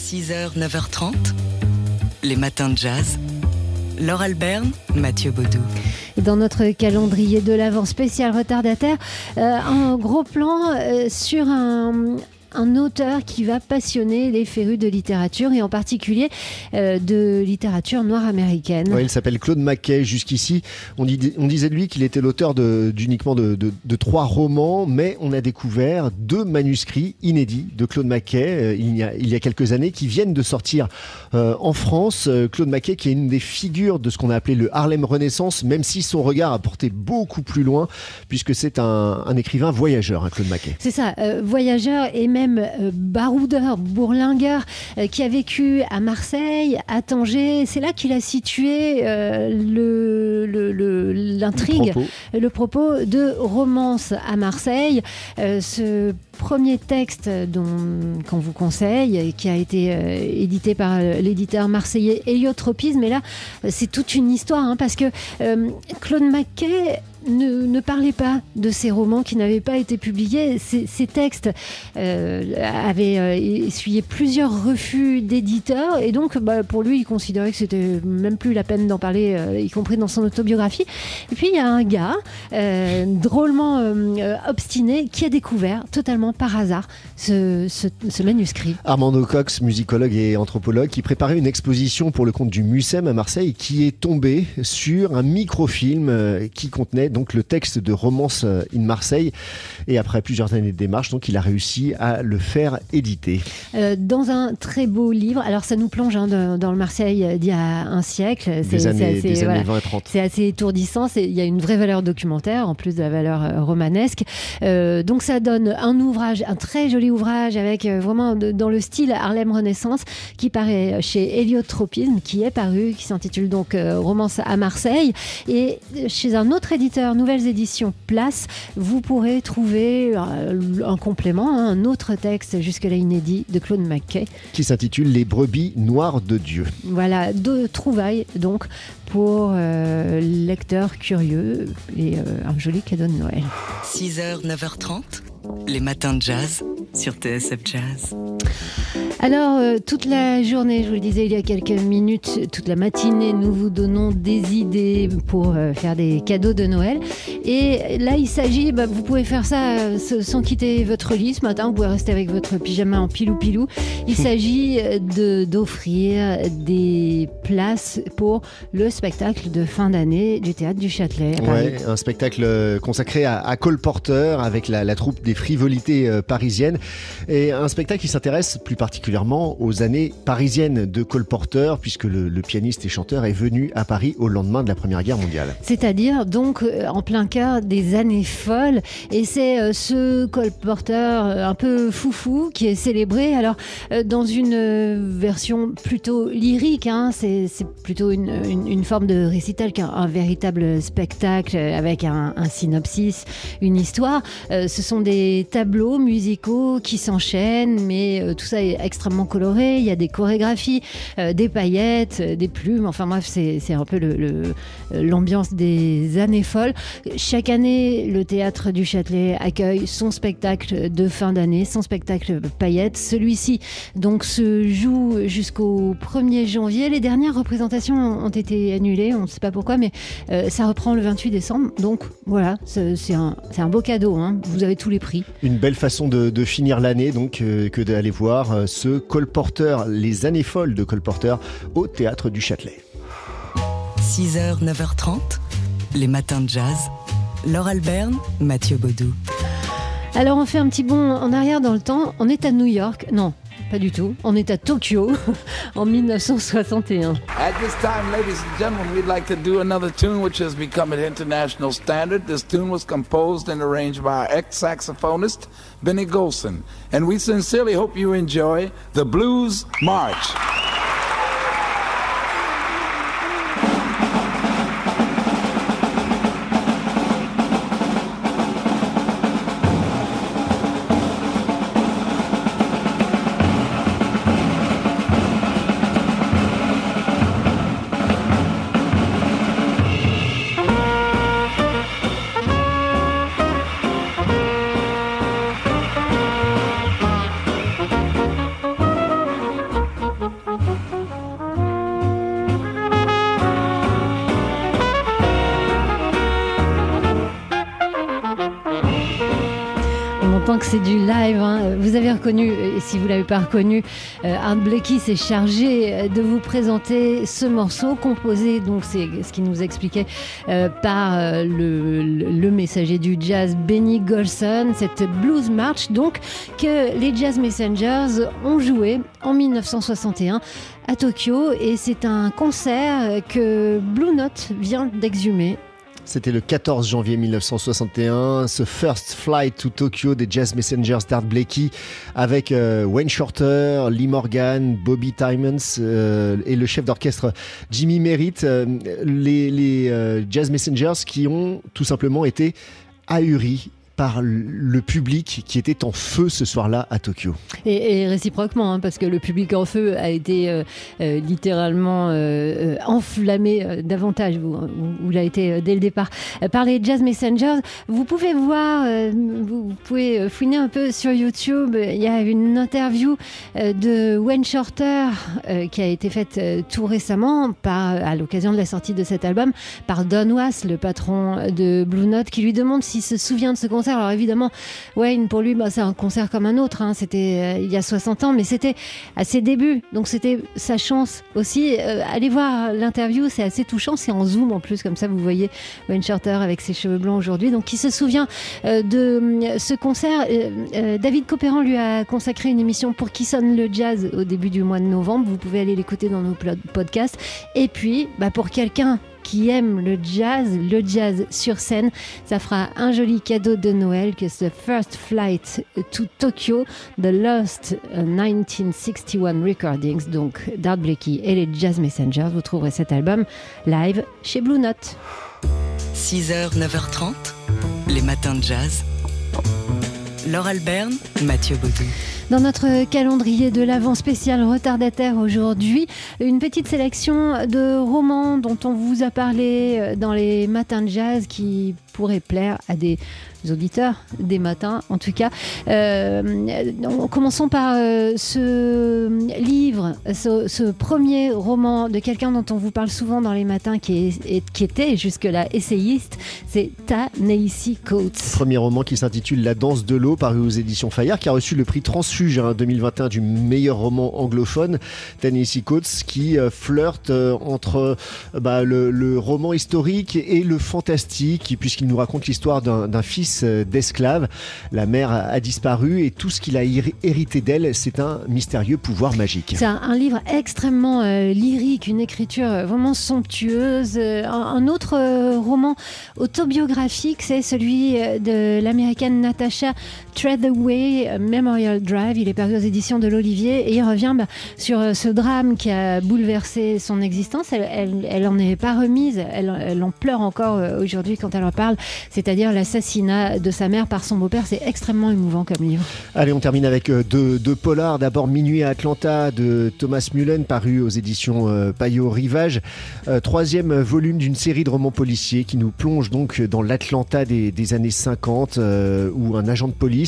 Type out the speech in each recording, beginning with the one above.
6h, 9h30, les matins de jazz. Laure Alberne, Mathieu Baudou. Dans notre calendrier de l'avant spécial retardataire, euh, un gros plan euh, sur un, un auteur qui va passionner les férus de littérature et en particulier euh, de littérature noire américaine. Ouais, il s'appelle Claude Mackay. Jusqu'ici, on, dit- on disait de lui qu'il était l'auteur d'uniquement de, de- de trois romans, mais on a découvert deux manuscrits inédits de Claude Mackay euh, il, y a, il y a quelques années qui viennent de sortir euh, en France. Claude Mackay qui est une des figures de ce qu'on a appelé le Harlem Renaissance, même si son regard a porté beaucoup plus loin, puisque c'est un, un écrivain voyageur, hein, Claude Mackay. C'est ça, voyageur et même euh, baroudeur, bourlingueur, euh, qui a vécu à Marseille, à Tanger. C'est là qu'il a situé euh, le- le- le- l'intrigue. Propos. le propos de Romance à Marseille. Ce premier texte dont, qu'on vous conseille, et qui a été euh, édité par euh, l'éditeur marseillais Héliotropisme, mais là, c'est toute une histoire, hein, parce que euh, Claude Mackay ne, parlait pas de ces romans qui n'avaient pas été publiés. Ces, textes euh, avaient euh, essuyé plusieurs refus d'éditeurs, et donc bah, pour lui, il considérait que c'était même plus la peine d'en parler, euh, y compris dans son autobiographie. Et puis il y a un gars drôlement obstiné qui a découvert totalement par hasard ce, manuscrit. Armando Cox, musicologue et anthropologue, qui préparait une exposition pour le compte du MUSEM à Marseille, qui est tombé sur un microfilm qui contenait donc le texte de Romance in Marseille. Et après plusieurs années de démarche, donc il a réussi à le faire éditer. Euh, dans un très beau livre. Alors ça nous plonge hein, dans, dans le Marseille d'il y a un siècle. C'est- Des c'est années, assez- voilà. années 20 et 30. C'est assez étourdissant. Il y a une vraie valeur documentaire en plus de la valeur euh, romanesque. Euh, donc ça donne un ouvrage, un très joli ouvrage avec vraiment de- dans le style Harlem Renaissance qui paraît chez Héliotropisme, qui est paru, qui s'intitule donc Romance à Marseille. Et chez un autre éditeur, Nouvelles Éditions Place, vous pourrez trouver euh, un complément, hein, un autre texte jusque-là inédit de Claude Mackay. qui s'intitule Les brebis noires de Dieu. Voilà, deux trouvailles donc pour euh, lecteurs curieux et euh, un joli cadeau de Noël. 6h, 9h30, les matins de jazz sur TSF Jazz. Alors, euh, toute la journée, je vous le disais il y a quelques minutes, toute la matinée, nous vous donnons des idées pour euh, faire des cadeaux de Noël. Et là, il s'agit, bah, vous pouvez faire ça euh, sans quitter votre lit ce matin, vous pouvez rester avec votre pyjama en pilou-pilou. Il s'agit euh, de- d'offrir des places pour le spectacle de fin d'année du théâtre du Châtelet. à Paris. Ouais, un spectacle consacré à, à Cole Porter avec la, la troupe des frivolités parisiennes et un spectacle qui s'intéresse plus particulièrement aux années parisiennes de Cole Porter puisque le, pianiste et chanteur est venu à Paris au lendemain de la Première Guerre mondiale. C'est-à-dire donc euh, en plein cœur des années folles. Et c'est euh, ce colporteur euh, un peu foufou qui est célébré. Alors dans une version plutôt lyrique, hein, c'est plutôt une, forme de récital qu'un un véritable spectacle avec un, synopsis, une histoire. Ce sont des tableaux musicaux qui s'enchaînent, mais euh, tout ça est extrêmement coloré. Il y a des chorégraphies, euh, des paillettes, euh, des plumes. Enfin bref, c'est un peu l'ambiance des années folles. Chaque année, le théâtre du Châtelet accueille son spectacle de fin d'année, son spectacle paillettes. Celui-ci donc se joue jusqu'au 1er janvier. Les dernières représentations ont été annulées, on ne sait pas pourquoi, mais ça reprend le 28 décembre. Donc voilà, c'est un, beau cadeau. hein. Vous avez tous les prix. Une belle façon de, finir l'année donc que d'aller voir euh, ce Cole Porter, les années folles de Cole Porter au théâtre du Châtelet. 6h, 9h30, les matins de jazz. Laure Alberne, Mathieu Baudou. Alors on fait un petit bond en arrière dans le temps. On est à New York. Non. Pas du tout. On est à Tokyo en 1961. At this time, ladies and gentlemen, we'd like to do another tune which has become an international standard. This tune was composed and arranged by our ex saxophonist, Benny Golson. And we sincerely hope you enjoy the Blues March. Que c'est du live. Hein. Vous avez reconnu, et si vous l'avez pas reconnu, euh, Art Blakey s'est chargé de vous présenter ce morceau composé, donc c'est ce qu'il nous expliquait, euh, par euh, le, le, messager du jazz Benny Golson, cette blues march donc que les Jazz Messengers ont joué en 1961 à Tokyo et c'est un concert que Blue Note vient d'exhumer c'était le 14 janvier 1961, ce First Flight to Tokyo des Jazz Messengers d'Art Blakey avec euh, Wayne Shorter, Lee Morgan, Bobby Timons euh, et le chef d'orchestre Jimmy Merritt, euh, les Jazz Messengers qui ont tout simplement été ahuris par le public qui était en feu ce soir-là à Tokyo. Et, réciproquement, hein, parce que le public en feu a été euh, euh, littéralement euh, enflammé davantage, ou, l'a été dès le départ, par les Jazz Messengers. Vous pouvez voir, vous, pouvez fouiner un peu sur YouTube, il y a une interview de Wayne Shorter qui a été faite tout récemment à l'occasion de la sortie de cet album par Don Was, le patron de Blue Note, qui lui demande s'il se souvient de ce concert alors évidemment, Wayne, pour lui, bah, c'est un concert comme un autre. Hein. C'était euh, il y a 60 ans, mais c'était à ses débuts. Donc c'était sa chance aussi. Euh, allez voir l'interview, c'est assez touchant. C'est en zoom en plus, comme ça vous voyez Wayne Shorter avec ses cheveux blancs aujourd'hui. Donc il se souvient euh, de ce concert. David Copéran lui a consacré une émission pour qui sonne le jazz au début du mois de novembre. Vous pouvez aller l'écouter dans nos podcasts. Et puis, bah, pour quelqu'un qui aime le jazz, le jazz sur scène, ça fera un joli cadeau de Noël que ce First Flight to Tokyo, The Lost 1961 Recordings, donc d'Art Blakey et les Jazz Messengers. Vous trouverez cet album live chez Blue Note. 6h, 9h30, les matins de jazz. Laure Alberne, Mathieu Baudou. Dans notre calendrier de l'avant spécial retardataire aujourd'hui, une petite sélection de romans dont on vous a parlé euh, dans les matins de jazz qui pourraient plaire à des auditeurs des matins, en tout cas. Euh, commençons par euh, ce livre, ce, premier roman de quelqu'un dont on vous parle souvent dans les matins, qui, est, qui était jusque-là essayiste, c'est Ta Neisy Coates. Premier roman qui s'intitule La danse de l'eau, paru aux éditions Fayard, qui a reçu le prix Transfuge hein, 2021 du meilleur roman anglophone, Ta Neisy Coates, qui euh, flirte entre bah, le, le roman historique et le fantastique, puisqu'il nous raconte l'histoire d'un fils euh, d'esclave. La mère a disparu et tout ce qu'il a hérité d'elle, c'est un mystérieux pouvoir magique. C'est un, livre extrêmement euh, lyrique, une écriture euh, vraiment somptueuse. Un, autre roman autobiographique, c'est celui de l'américaine Natasha Treadaway, Memorial Drive. Il est paru aux éditions de l'Olivier et il revient bah, sur ce drame qui a bouleversé son existence. Elle, elle, en est pas remise, elle, elle en pleure encore aujourd'hui quand elle en parle, c'est-à-dire l'assassinat de sa mère par son beau-père. C'est extrêmement émouvant comme livre. Allez, on termine avec euh, deux, deux polars. D'abord Minuit à Atlanta de Thomas Mullen, paru aux éditions euh, Payot Rivage. Euh, troisième volume d'une série de romans policiers qui nous plonge donc dans l'Atlanta des, années 50 où un agent de police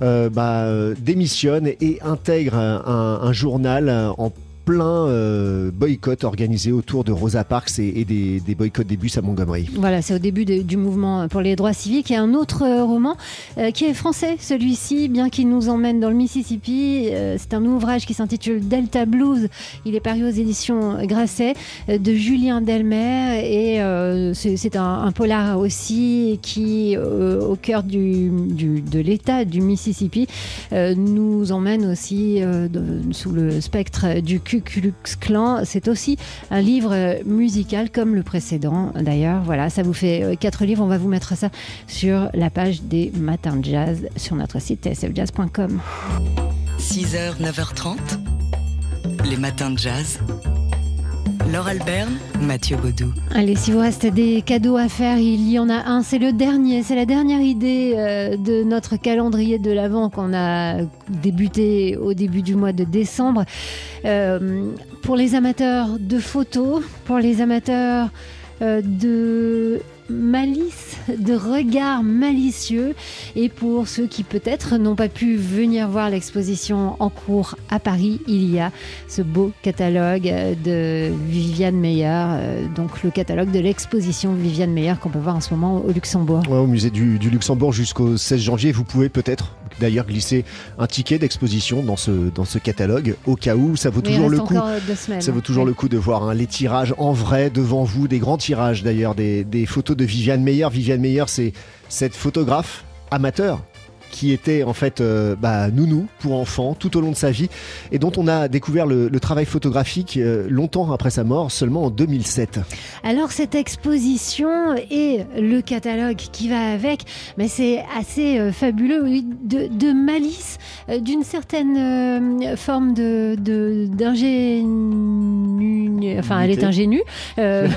bah, démissionne et intègre un journal en plein euh, boycott organisé autour de Rosa Parks et, des, boycotts des bus à Montgomery. Voilà, c'est au début du mouvement pour les droits civiques. A un autre euh, roman euh, qui est français, celui-ci, bien qu'il nous emmène dans le Mississippi. c'est un ouvrage qui s'intitule Delta Blues. Il est paru aux éditions Grasset de Julien Delmer et c'est un, polar aussi qui, au cœur du, de l'État du Mississippi, nous emmène aussi sous le spectre du Ku Clan. C'est aussi un livre musical comme le précédent d'ailleurs. Voilà, ça vous fait euh, quatre livres. On va vous mettre ça sur la page des matins de jazz sur notre site tsfjazz.com. 6h, 9h30, les matins de jazz. Laure Alberne, Mathieu Baudou. Allez, si vous reste des cadeaux à faire, il y en a un. C'est le dernier, c'est la dernière idée euh, de notre calendrier de l'Avent qu'on a débuté au début du mois de décembre. Euh, pour les amateurs de photos, pour les amateurs euh, de malice, de regard malicieux. Et pour ceux qui peut-être n'ont pas pu venir voir l'exposition en cours à Paris, il y a ce beau catalogue de Viviane Meyer, euh, donc le catalogue de l'exposition Viviane Meyer qu'on peut voir en ce moment au Luxembourg. au musée du, Luxembourg jusqu'au 16 janvier, vous pouvez peut-être d'ailleurs glisser un ticket d'exposition dans ce, dans ce catalogue au cas où ça vaut toujours le coup. Semaines, ça vaut toujours le coup de voir hein, les tirages en vrai devant vous, des grands tirages d'ailleurs, des, des photos de Viviane Meyer. Viviane Meyer, c'est cette photographe amateur qui était en fait euh, bah, nounou pour enfants tout au long de sa vie et dont on a découvert le, travail photographique euh, longtemps après sa mort, seulement en 2007. Alors cette exposition et le catalogue qui va avec, mais c'est assez euh, fabuleux, de, malice, d'une certaine forme de enfin elle est ingénue, elle,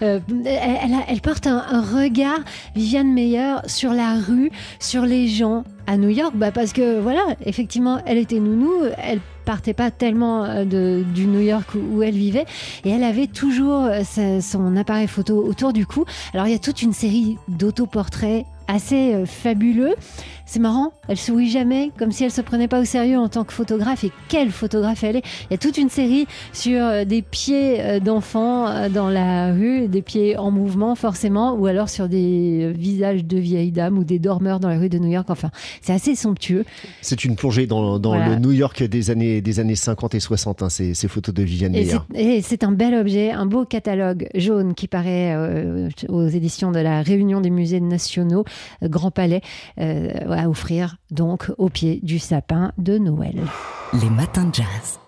elle, porte un, un regard, Viviane Meyer, sur la rue, sur les gens à New York bah Parce que voilà, effectivement, elle était nounou, elle partait pas tellement euh, de, du New York où, elle vivait et elle avait toujours euh, son appareil photo autour du cou. Alors il y a toute une série d'autoportraits assez euh, fabuleux. C'est marrant, elle sourit jamais, comme si elle se prenait pas au sérieux en tant que photographe. Et quelle photographe elle est Il y a toute une série sur euh, des pieds euh, d'enfants dans la rue, des pieds en mouvement forcément, ou alors sur des visages de vieilles dames ou des dormeurs dans la rue de New York. Enfin, c'est assez somptueux. C'est une plongée dans, le New York des années, des années 50 et 60, hein, ces, photos de Viviane Meyer. Et c'est un bel objet, un beau catalogue jaune qui paraît aux éditions de la Réunion des musées nationaux. Grand Palais euh, à offrir donc au pied du sapin de Noël. Les matins de jazz.